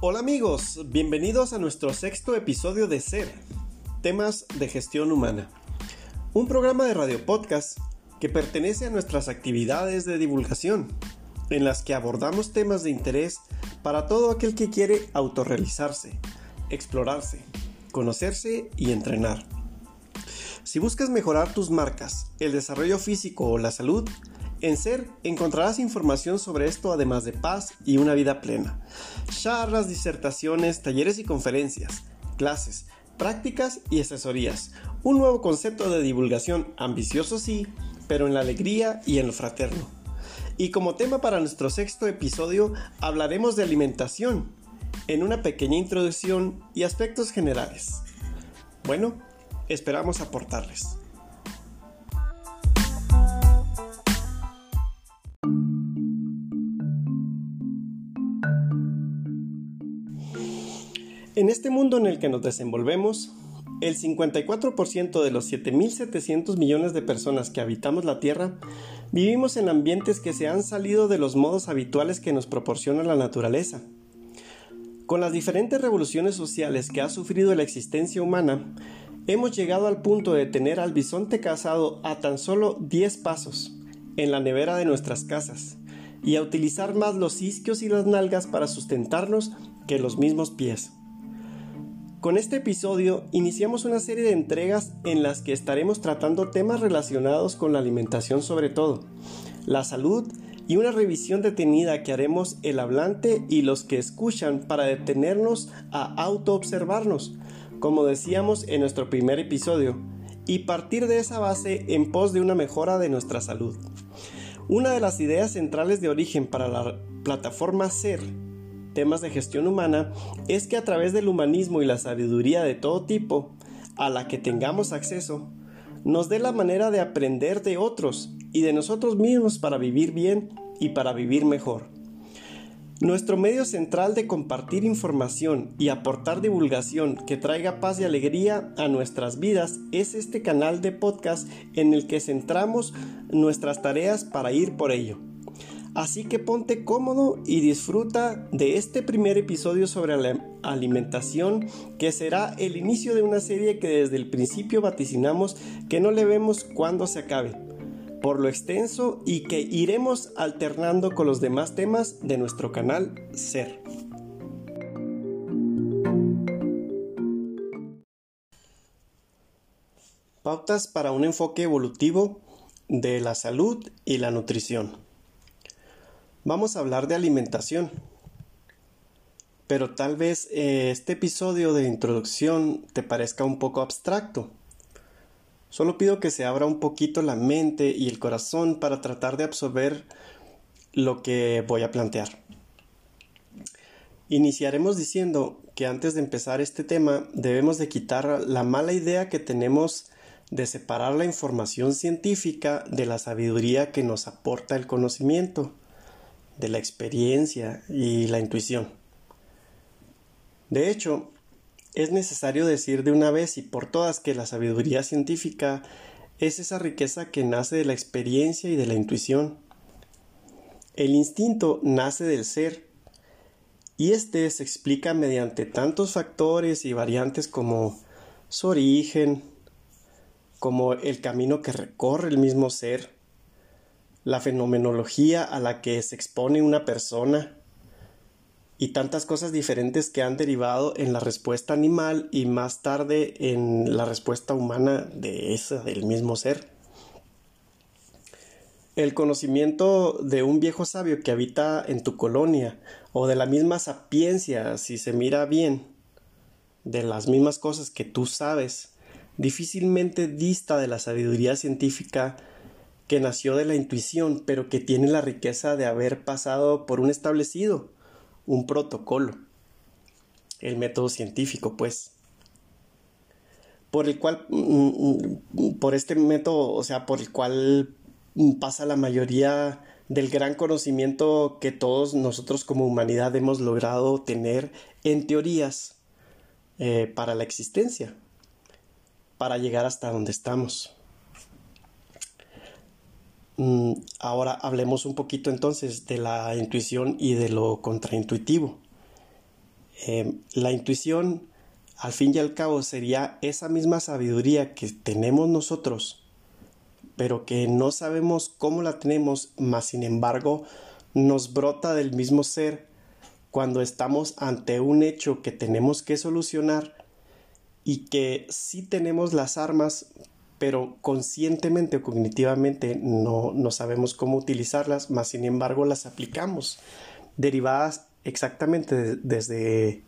Hola amigos, bienvenidos a nuestro sexto episodio de Ser, temas de gestión humana. Un programa de radio podcast que pertenece a nuestras actividades de divulgación, en las que abordamos temas de interés para todo aquel que quiere autorrealizarse, explorarse, conocerse y entrenar. Si buscas mejorar tus marcas, el desarrollo físico o la salud, en Ser encontrarás información sobre esto además de paz y una vida plena. Charlas, disertaciones, talleres y conferencias, clases, prácticas y asesorías. Un nuevo concepto de divulgación ambicioso sí, pero en la alegría y en lo fraterno. Y como tema para nuestro sexto episodio hablaremos de alimentación, en una pequeña introducción y aspectos generales. Bueno, esperamos aportarles. En este mundo en el que nos desenvolvemos, el 54% de los 7.700 millones de personas que habitamos la Tierra vivimos en ambientes que se han salido de los modos habituales que nos proporciona la naturaleza. Con las diferentes revoluciones sociales que ha sufrido la existencia humana, hemos llegado al punto de tener al bisonte cazado a tan solo 10 pasos en la nevera de nuestras casas y a utilizar más los isquios y las nalgas para sustentarnos que los mismos pies. Con este episodio iniciamos una serie de entregas en las que estaremos tratando temas relacionados con la alimentación sobre todo, la salud y una revisión detenida que haremos el hablante y los que escuchan para detenernos a autoobservarnos, como decíamos en nuestro primer episodio, y partir de esa base en pos de una mejora de nuestra salud. Una de las ideas centrales de origen para la plataforma SER temas de gestión humana es que a través del humanismo y la sabiduría de todo tipo, a la que tengamos acceso, nos dé la manera de aprender de otros y de nosotros mismos para vivir bien y para vivir mejor. Nuestro medio central de compartir información y aportar divulgación que traiga paz y alegría a nuestras vidas es este canal de podcast en el que centramos nuestras tareas para ir por ello. Así que ponte cómodo y disfruta de este primer episodio sobre la alimentación que será el inicio de una serie que desde el principio vaticinamos que no le vemos cuando se acabe, por lo extenso y que iremos alternando con los demás temas de nuestro canal Ser. Pautas para un enfoque evolutivo de la salud y la nutrición vamos a hablar de alimentación. Pero tal vez eh, este episodio de introducción te parezca un poco abstracto. Solo pido que se abra un poquito la mente y el corazón para tratar de absorber lo que voy a plantear. Iniciaremos diciendo que antes de empezar este tema debemos de quitar la mala idea que tenemos de separar la información científica de la sabiduría que nos aporta el conocimiento de la experiencia y la intuición. De hecho, es necesario decir de una vez y por todas que la sabiduría científica es esa riqueza que nace de la experiencia y de la intuición. El instinto nace del ser y éste se explica mediante tantos factores y variantes como su origen, como el camino que recorre el mismo ser, la fenomenología a la que se expone una persona y tantas cosas diferentes que han derivado en la respuesta animal y más tarde en la respuesta humana de esa del mismo ser. El conocimiento de un viejo sabio que habita en tu colonia o de la misma sapiencia, si se mira bien, de las mismas cosas que tú sabes, difícilmente dista de la sabiduría científica que nació de la intuición, pero que tiene la riqueza de haber pasado por un establecido, un protocolo, el método científico, pues, por el cual, mm, mm, por este método, o sea, por el cual pasa la mayoría del gran conocimiento que todos nosotros como humanidad hemos logrado tener en teorías eh, para la existencia, para llegar hasta donde estamos. Mm, ahora hablemos un poquito entonces de la intuición y de lo contraintuitivo. Eh, la intuición, al fin y al cabo, sería esa misma sabiduría que tenemos nosotros, pero que no sabemos cómo la tenemos, mas sin embargo nos brota del mismo ser cuando estamos ante un hecho que tenemos que solucionar y que sí tenemos las armas, pero conscientemente o cognitivamente no, no sabemos cómo utilizarlas, mas sin embargo las aplicamos, derivadas exactamente desde,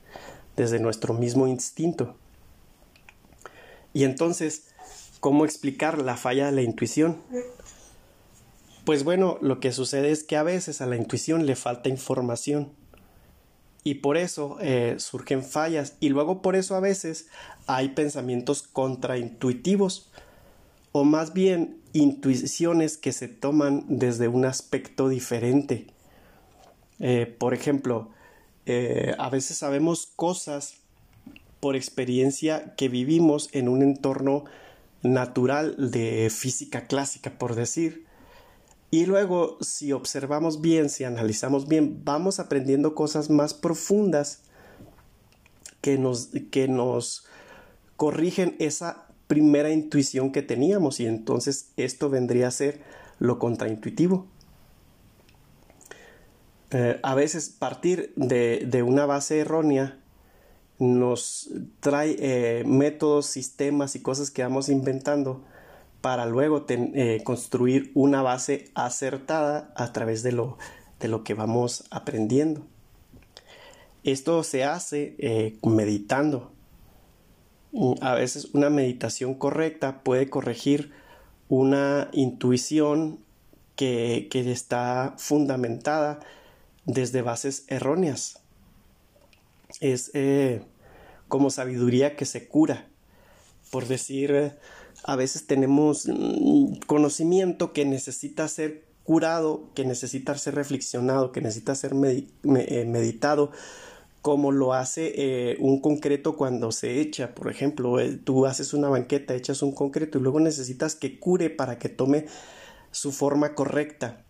desde nuestro mismo instinto. Y entonces, ¿cómo explicar la falla de la intuición? Pues bueno, lo que sucede es que a veces a la intuición le falta información y por eso eh, surgen fallas y luego por eso a veces hay pensamientos contraintuitivos o más bien intuiciones que se toman desde un aspecto diferente eh, por ejemplo, eh, a veces sabemos cosas por experiencia que vivimos en un entorno natural de física clásica, por decir. Y luego, si observamos bien, si analizamos bien, vamos aprendiendo cosas más profundas que nos, que nos corrigen esa primera intuición que teníamos y entonces esto vendría a ser lo contraintuitivo. Eh, a veces partir de, una base errónea nos trae eh, métodos, sistemas y cosas que vamos inventando para luego eh, construir una base acertada a través de lo, de lo que vamos aprendiendo. Esto se hace meditando. A veces una meditación correcta puede corregir una intuición que, que está fundamentada desde bases erróneas. Es eh, como sabiduría que se cura. Por decir, a veces tenemos mm, conocimiento que necesita ser curado, que necesita ser reflexionado, que necesita ser eh, meditado, como lo hace eh, un concreto cuando se echa. Por ejemplo, tú haces una banqueta, echas un concreto y luego necesitas que cure para que tome su forma correcta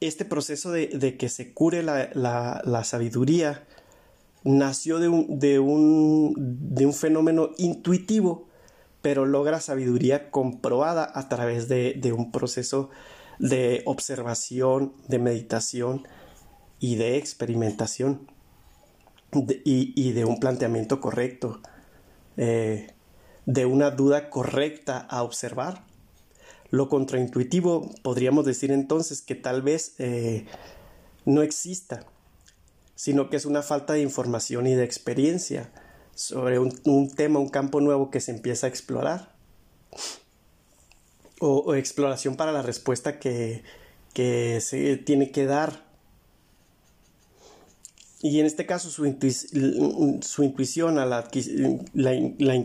este proceso de, que se cure la, sabiduría nació de un, de, un, de un, fenómeno intuitivo, pero logra sabiduría comprobada a través de, un proceso de observación, de meditación y de experimentación y, de un planteamiento correcto, eh, de una duda correcta a observar lo contraintuitivo podríamos decir entonces que tal vez eh, no exista, sino que es una falta de información y de experiencia sobre un, tema, un campo nuevo que se empieza a explorar. O, exploración para la respuesta que, se tiene que dar. Y en este caso su, intuición a la, la,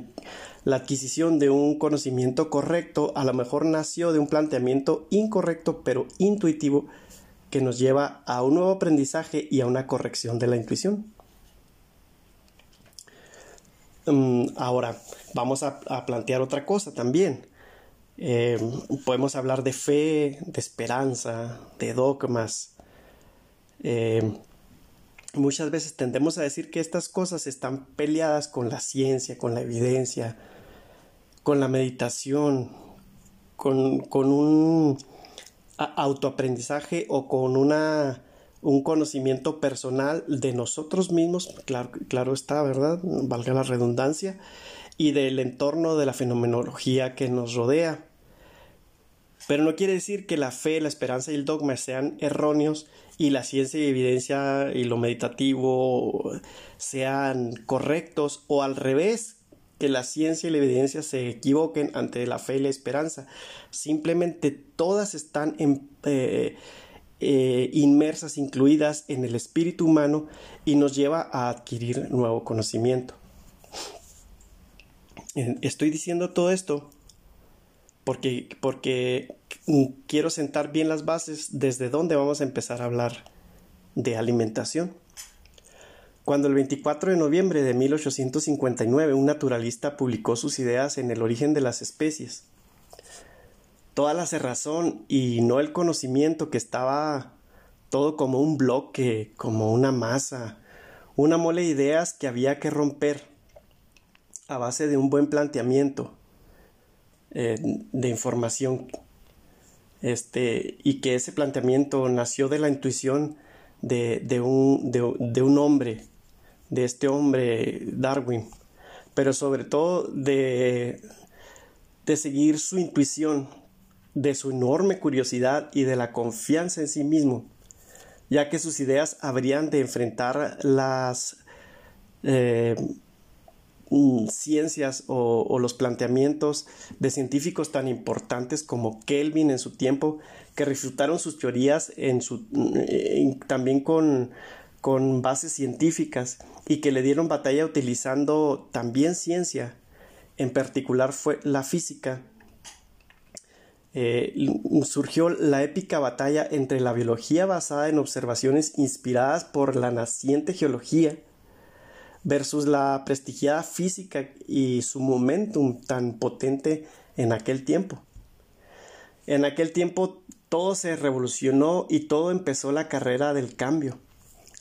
la adquisición de un conocimiento correcto a lo mejor nació de un planteamiento incorrecto pero intuitivo que nos lleva a un nuevo aprendizaje y a una corrección de la intuición. Mm, ahora, vamos a, plantear otra cosa también. Eh, podemos hablar de fe, de esperanza, de dogmas. Eh, muchas veces tendemos a decir que estas cosas están peleadas con la ciencia, con la evidencia, con la meditación, con, un autoaprendizaje o con una, un conocimiento personal de nosotros mismos, claro, claro está, ¿verdad? Valga la redundancia, y del entorno de la fenomenología que nos rodea. Pero no quiere decir que la fe, la esperanza y el dogma sean erróneos y la ciencia y evidencia y lo meditativo sean correctos o al revés, que la ciencia y la evidencia se equivoquen ante la fe y la esperanza. Simplemente todas están eh, eh, inmersas, incluidas en el espíritu humano y nos lleva a adquirir nuevo conocimiento. Estoy diciendo todo esto porque, porque quiero sentar bien las bases desde dónde vamos a empezar a hablar de alimentación. Cuando el 24 de noviembre de 1859 un naturalista publicó sus ideas en el origen de las especies, toda la cerrazón y no el conocimiento que estaba todo como un bloque, como una masa, una mole de ideas que había que romper a base de un buen planteamiento eh, de información. Este, y que ese planteamiento nació de la intuición de, un, de, un, hombre, de este hombre Darwin, pero sobre todo de, de seguir su intuición, de su enorme curiosidad y de la confianza en sí mismo, ya que sus ideas habrían de enfrentar las eh, mm, ciencias o, los planteamientos de científicos tan importantes como Kelvin en su tiempo, que refutaron sus teorías en su, mm, también con, con bases científicas y que le dieron batalla utilizando también ciencia, en particular fue la física. Eh, surgió la épica batalla entre la biología basada en observaciones inspiradas por la naciente geología versus la prestigiada física y su momentum tan potente en aquel tiempo. En aquel tiempo todo se revolucionó y todo empezó la carrera del cambio,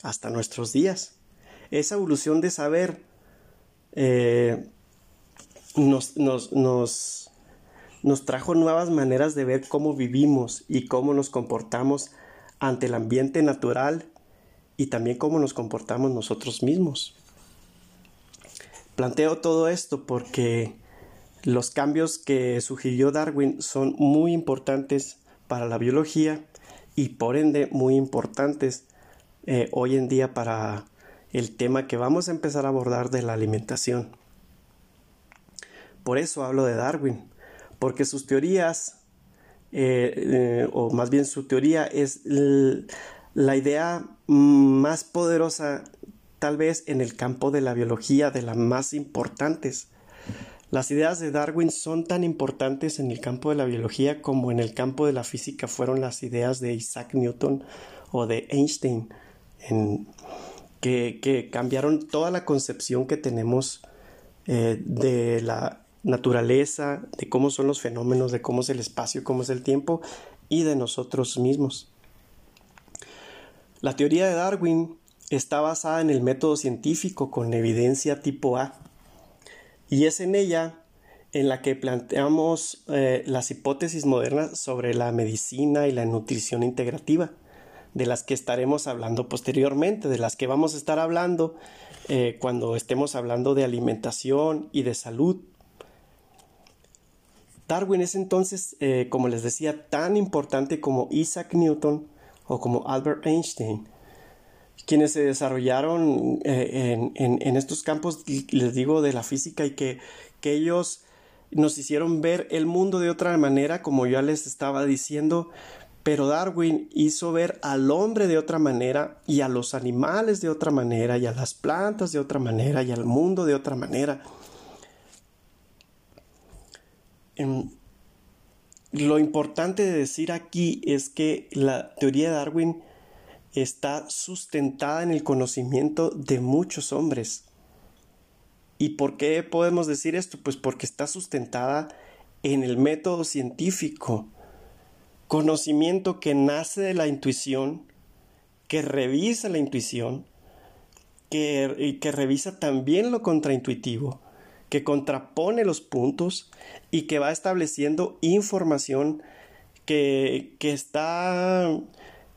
hasta nuestros días. Esa evolución de saber eh, nos, nos, nos, nos trajo nuevas maneras de ver cómo vivimos y cómo nos comportamos ante el ambiente natural y también cómo nos comportamos nosotros mismos. Planteo todo esto porque los cambios que sugirió Darwin son muy importantes para la biología y por ende muy importantes eh, hoy en día para el tema que vamos a empezar a abordar de la alimentación. Por eso hablo de Darwin, porque sus teorías, eh, eh, o más bien su teoría es la idea más poderosa tal vez en el campo de la biología de las más importantes. Las ideas de Darwin son tan importantes en el campo de la biología como en el campo de la física fueron las ideas de Isaac Newton o de Einstein, que, cambiaron toda la concepción que tenemos eh, de la naturaleza, de cómo son los fenómenos, de cómo es el espacio, cómo es el tiempo y de nosotros mismos. La teoría de Darwin está basada en el método científico con evidencia tipo A y es en ella en la que planteamos eh, las hipótesis modernas sobre la medicina y la nutrición integrativa, de las que estaremos hablando posteriormente, de las que vamos a estar hablando eh, cuando estemos hablando de alimentación y de salud. Darwin es entonces, eh, como les decía, tan importante como Isaac Newton o como Albert Einstein, quienes se desarrollaron eh, en, estos campos, les digo, de la física y que, que ellos nos hicieron ver el mundo de otra manera, como ya les estaba diciendo, pero Darwin hizo ver al hombre de otra manera y a los animales de otra manera y a las plantas de otra manera y al mundo de otra manera. Em, lo importante de decir aquí es que la teoría de Darwin está sustentada en el conocimiento de muchos hombres. ¿Y por qué podemos decir esto? Pues porque está sustentada en el método científico, conocimiento que nace de la intuición, que revisa la intuición, que, que revisa también lo contraintuitivo, que contrapone los puntos y que va estableciendo información que, que está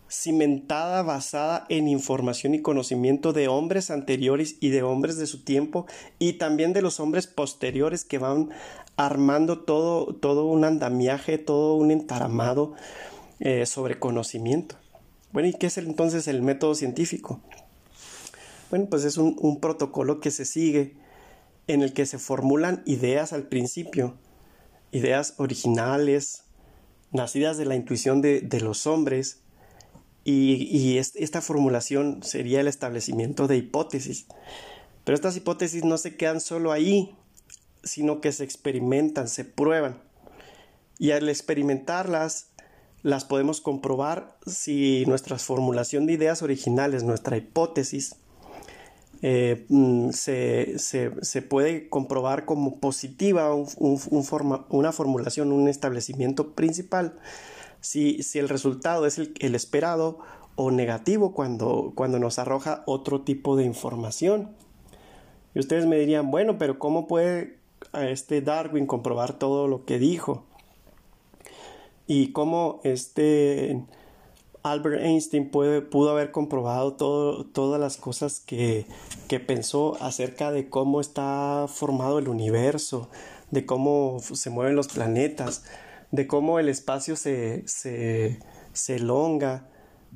cimentada basada en información y conocimiento de hombres anteriores y de hombres de su tiempo y también de los hombres posteriores que van armando todo, todo un andamiaje, todo un entaramado eh, sobre conocimiento. Bueno, ¿y qué es entonces el método científico? Bueno, pues es un, protocolo que se sigue en el que se formulan ideas al principio, ideas originales, nacidas de la intuición de, de los hombres, y, esta formulación sería el establecimiento de hipótesis. Pero estas hipótesis no se quedan solo ahí, sino que se experimentan, se prueban. Y al experimentarlas, las podemos comprobar si nuestra formulación de ideas originales, nuestra hipótesis, eh, mm, se, puede comprobar como positiva una formulación, un establecimiento principal si, el resultado es el, esperado o negativo cuando, cuando nos arroja otro tipo de información. Y ustedes me dirían, bueno, pero ¿cómo puede este Darwin comprobar todo lo que dijo? Y cómo este Albert Einstein pudo haber comprobado todo, todas las cosas que, que pensó acerca de cómo está formado el universo, de cómo se mueven los planetas, de cómo el espacio se, se, se elonga,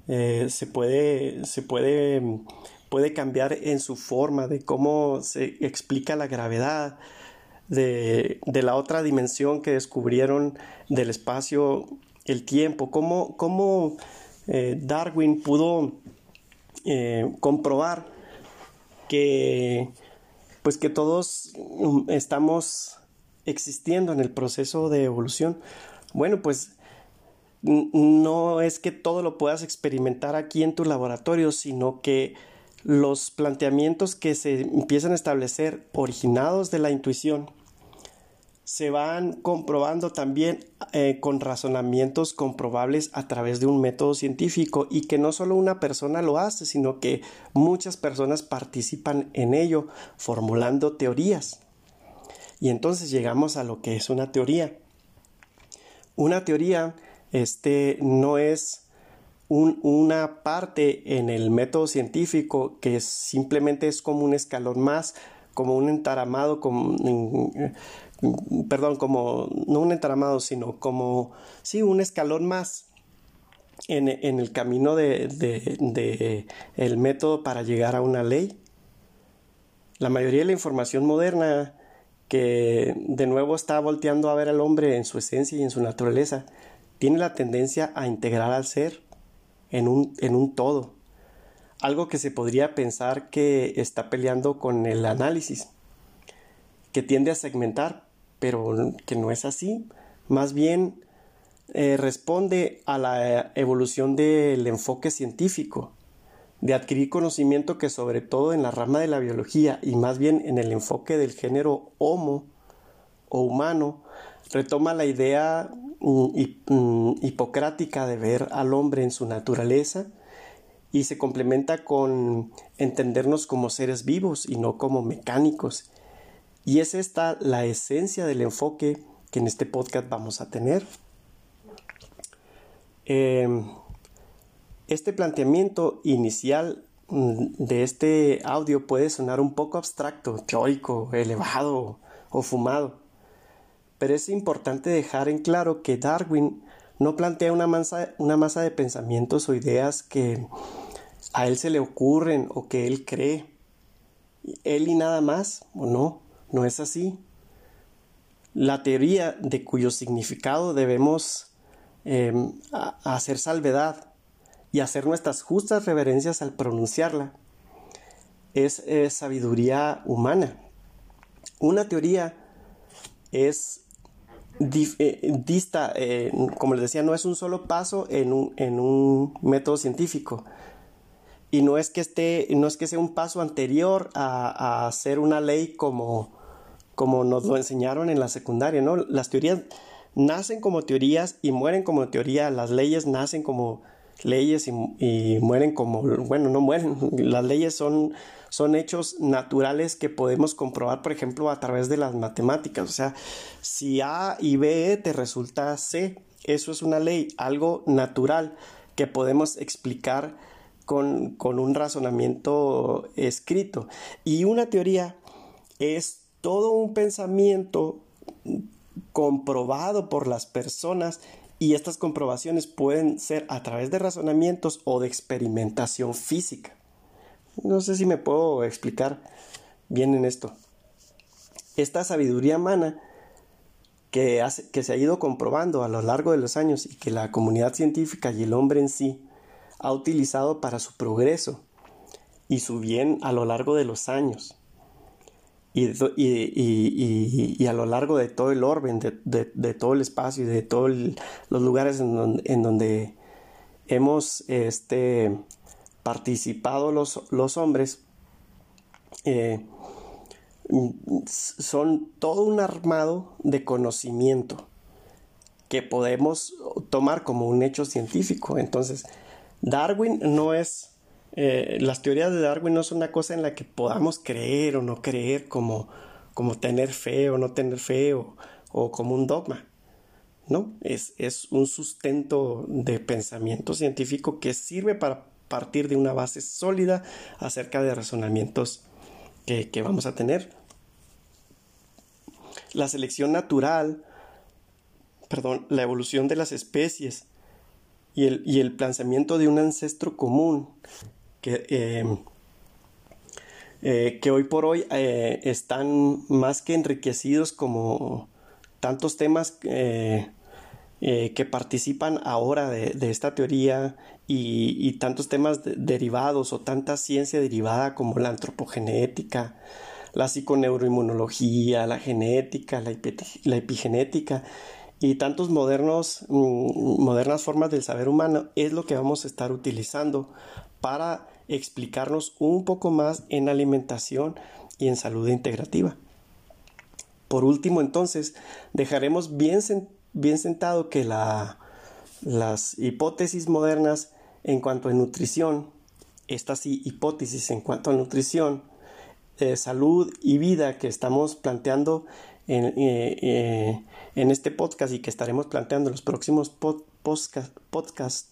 eh, se, puede, se puede, puede cambiar en su forma, de cómo se explica la gravedad, de, de la otra dimensión que descubrieron del espacio, el tiempo, cómo, cómo eh, Darwin pudo eh, comprobar que pues que todos mm, estamos existiendo en el proceso de evolución. Bueno, pues no es que todo lo puedas experimentar aquí en tu laboratorio, sino que los planteamientos que se empiezan a establecer originados de la intuición se van comprobando también eh, con razonamientos comprobables a través de un método científico y que no solo una persona lo hace, sino que muchas personas participan en ello formulando teorías. Y entonces llegamos a lo que es una teoría. Una teoría este, no es una parte en el método científico que simplemente es como un escalón más, como un entaramado, como, perdón, como no un entaramado, sino como, sí, un escalón más en, el camino de, de, el método para llegar a una ley. La mayoría de la información moderna que de nuevo está volteando a ver al hombre en su esencia y en su naturaleza, tiene la tendencia a integrar al ser en un, en un todo. Algo que se podría pensar que está peleando con el análisis, que tiende a segmentar, pero que no es así. Más bien eh, responde a la evolución del enfoque científico, de adquirir conocimiento que sobre todo en la rama de la biología y más bien en el enfoque del género homo o humano, retoma la idea mm, mm, hipocrática de ver al hombre en su naturaleza y se complementa con entendernos como seres vivos y no como mecánicos y es esta la esencia del enfoque que en este podcast vamos a tener. Em, este planteamiento inicial mm, de este audio puede sonar un poco abstracto, teórico, elevado o fumado, pero es importante dejar en claro que Darwin no plantea una masa, de pensamientos o ideas que a él se le ocurren o que él cree, él y nada más, o no. No es así. La teoría de cuyo significado debemos em, hacer salvedad y hacer nuestras justas reverencias al pronunciarla es, sabiduría humana. Una teoría es eh, dista, eh, como les decía, no es un solo paso en un, en un método científico y no es que no es que sea un paso anterior a, a hacer una ley como, como nos lo enseñaron en la secundaria, ¿no? Las teorías nacen como teorías y mueren como teoría, las leyes nacen como leyes y, mueren como, bueno, no mueren, las leyes son, son hechos naturales que podemos comprobar, por ejemplo, a través de las matemáticas, o sea, si A y B te resulta C, eso es una ley, algo natural que podemos explicar con, con un razonamiento escrito. Y una teoría es todo un pensamiento comprobado por las personas y estas comprobaciones pueden ser a través de razonamientos o de experimentación física. No sé si me puedo explicar bien en esto. Esta sabiduría humana que, que se ha ido comprobando a lo largo de los años y que la comunidad científica y el hombre en sí ha utilizado para su progreso y su bien a lo largo de los años y, a lo largo de todo el orden, de, todo el espacio y de todos los lugares en donde, hemos este, participado los, los hombres, eh, son todo un armado de conocimiento que podemos tomar como un hecho científico. Entonces, Darwin no es, eh, las teorías de Darwin no son una cosa en la que podamos creer o no creer como, como tener fe o no tener fe o, como un dogma. ¿no? Es, es, un sustento de pensamiento científico que sirve para partir de una base sólida acerca de razonamientos que, que vamos a tener. La selección natural, perdón, la evolución de las especies, y el, y el planteamiento de un ancestro común que, eh, eh, que hoy por hoy eh, están más que enriquecidos como tantos temas que participan ahora de, esta teoría y, tantos temas derivados o tanta ciencia derivada como la antropogenética, la psiconeuroinmunología, la genética, la, la epigenética y tantos modernos, mm, modernas formas del saber humano es lo que vamos a estar utilizando para explicarnos un poco más en alimentación y en salud integrativa. Por último, entonces, dejaremos bien, sentado que la, las hipótesis modernas en cuanto a nutrición, estas hipótesis en cuanto a nutrición, eh, salud y vida que estamos planteando en, eh, eh, en este podcast y que estaremos planteando en los próximos podcasts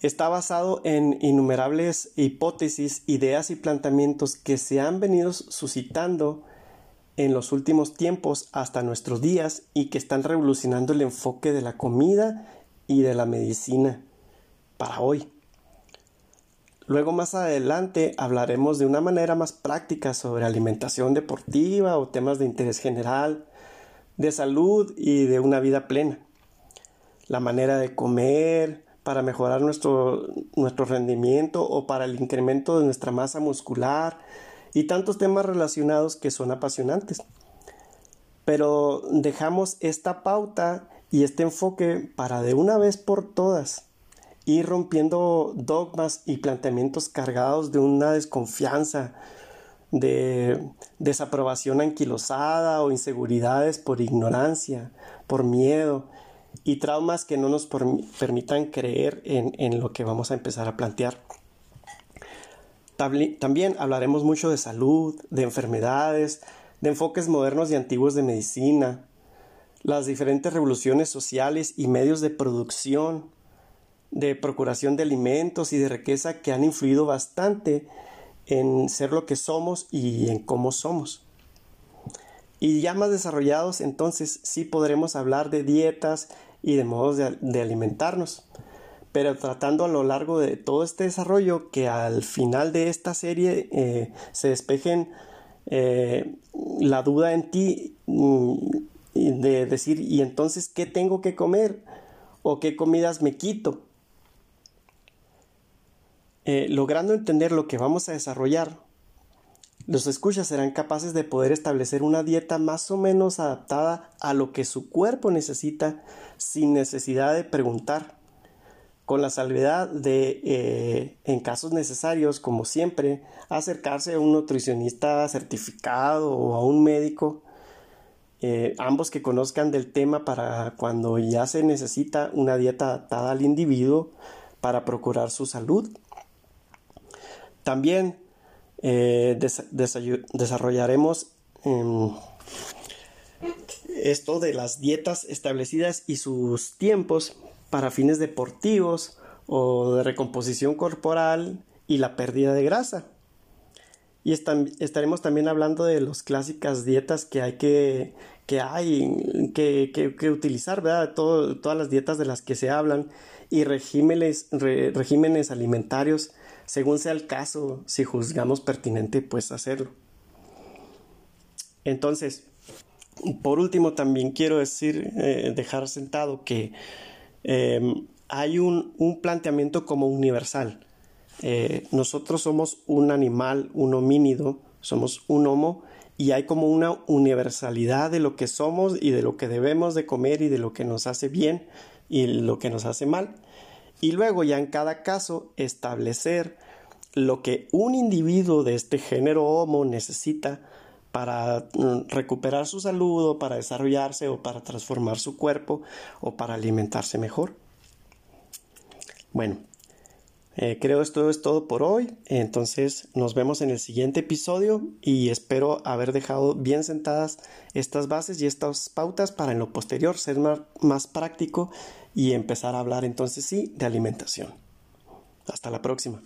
está basado en innumerables hipótesis, ideas y planteamientos que se han venido suscitando en los últimos tiempos hasta nuestros días y que están revolucionando el enfoque de la comida y de la medicina para hoy. Luego más adelante hablaremos de una manera más práctica sobre alimentación deportiva o temas de interés general, de salud y de una vida plena. La manera de comer para mejorar nuestro, nuestro rendimiento o para el incremento de nuestra masa muscular y tantos temas relacionados que son apasionantes. Pero dejamos esta pauta y este enfoque para de una vez por todas ir rompiendo dogmas y planteamientos cargados de una desconfianza, de desaprobación anquilosada o inseguridades por ignorancia, por miedo y traumas que no nos permitan creer en, lo que vamos a empezar a plantear. También hablaremos mucho de salud, de enfermedades, de enfoques modernos y antiguos de medicina, las diferentes revoluciones sociales y medios de producción, de procuración de alimentos y de riqueza que han influido bastante en ser lo que somos y en cómo somos. Y ya más desarrollados, entonces sí podremos hablar de dietas y de modos de, alimentarnos. Pero tratando a lo largo de todo este desarrollo que al final de esta serie eh, se despejen eh, la duda en ti mm, de decir, ¿y entonces qué tengo que comer? ¿O qué comidas me quito? Eh, logrando entender lo que vamos a desarrollar, los escuchas serán capaces de poder establecer una dieta más o menos adaptada a lo que su cuerpo necesita sin necesidad de preguntar, con la salvedad de, eh, en casos necesarios, como siempre, acercarse a un nutricionista certificado o a un médico, eh, ambos que conozcan del tema para cuando ya se necesita una dieta adaptada al individuo para procurar su salud. También eh, desarrollaremos em, esto de las dietas establecidas y sus tiempos para fines deportivos o de recomposición corporal y la pérdida de grasa. Y estaremos también hablando de las clásicas dietas que hay que, utilizar, todas las dietas de las que se hablan y regímenes alimentarios según sea el caso, si juzgamos pertinente, pues hacerlo. Entonces, por último, también quiero decir, eh, dejar sentado que em, hay un, planteamiento como universal. Eh, nosotros somos un animal, un homínido, somos un homo y hay como una universalidad de lo que somos y de lo que debemos de comer y de lo que nos hace bien y lo que nos hace mal y luego ya en cada caso establecer lo que un individuo de este género homo necesita para mm, recuperar su salud o para desarrollarse o para transformar su cuerpo o para alimentarse mejor. Bueno, eh, creo esto es todo por hoy, entonces nos vemos en el siguiente episodio y espero haber dejado bien sentadas estas bases y estas pautas para en lo posterior ser más, más práctico y empezar a hablar entonces sí de alimentación. Hasta la próxima.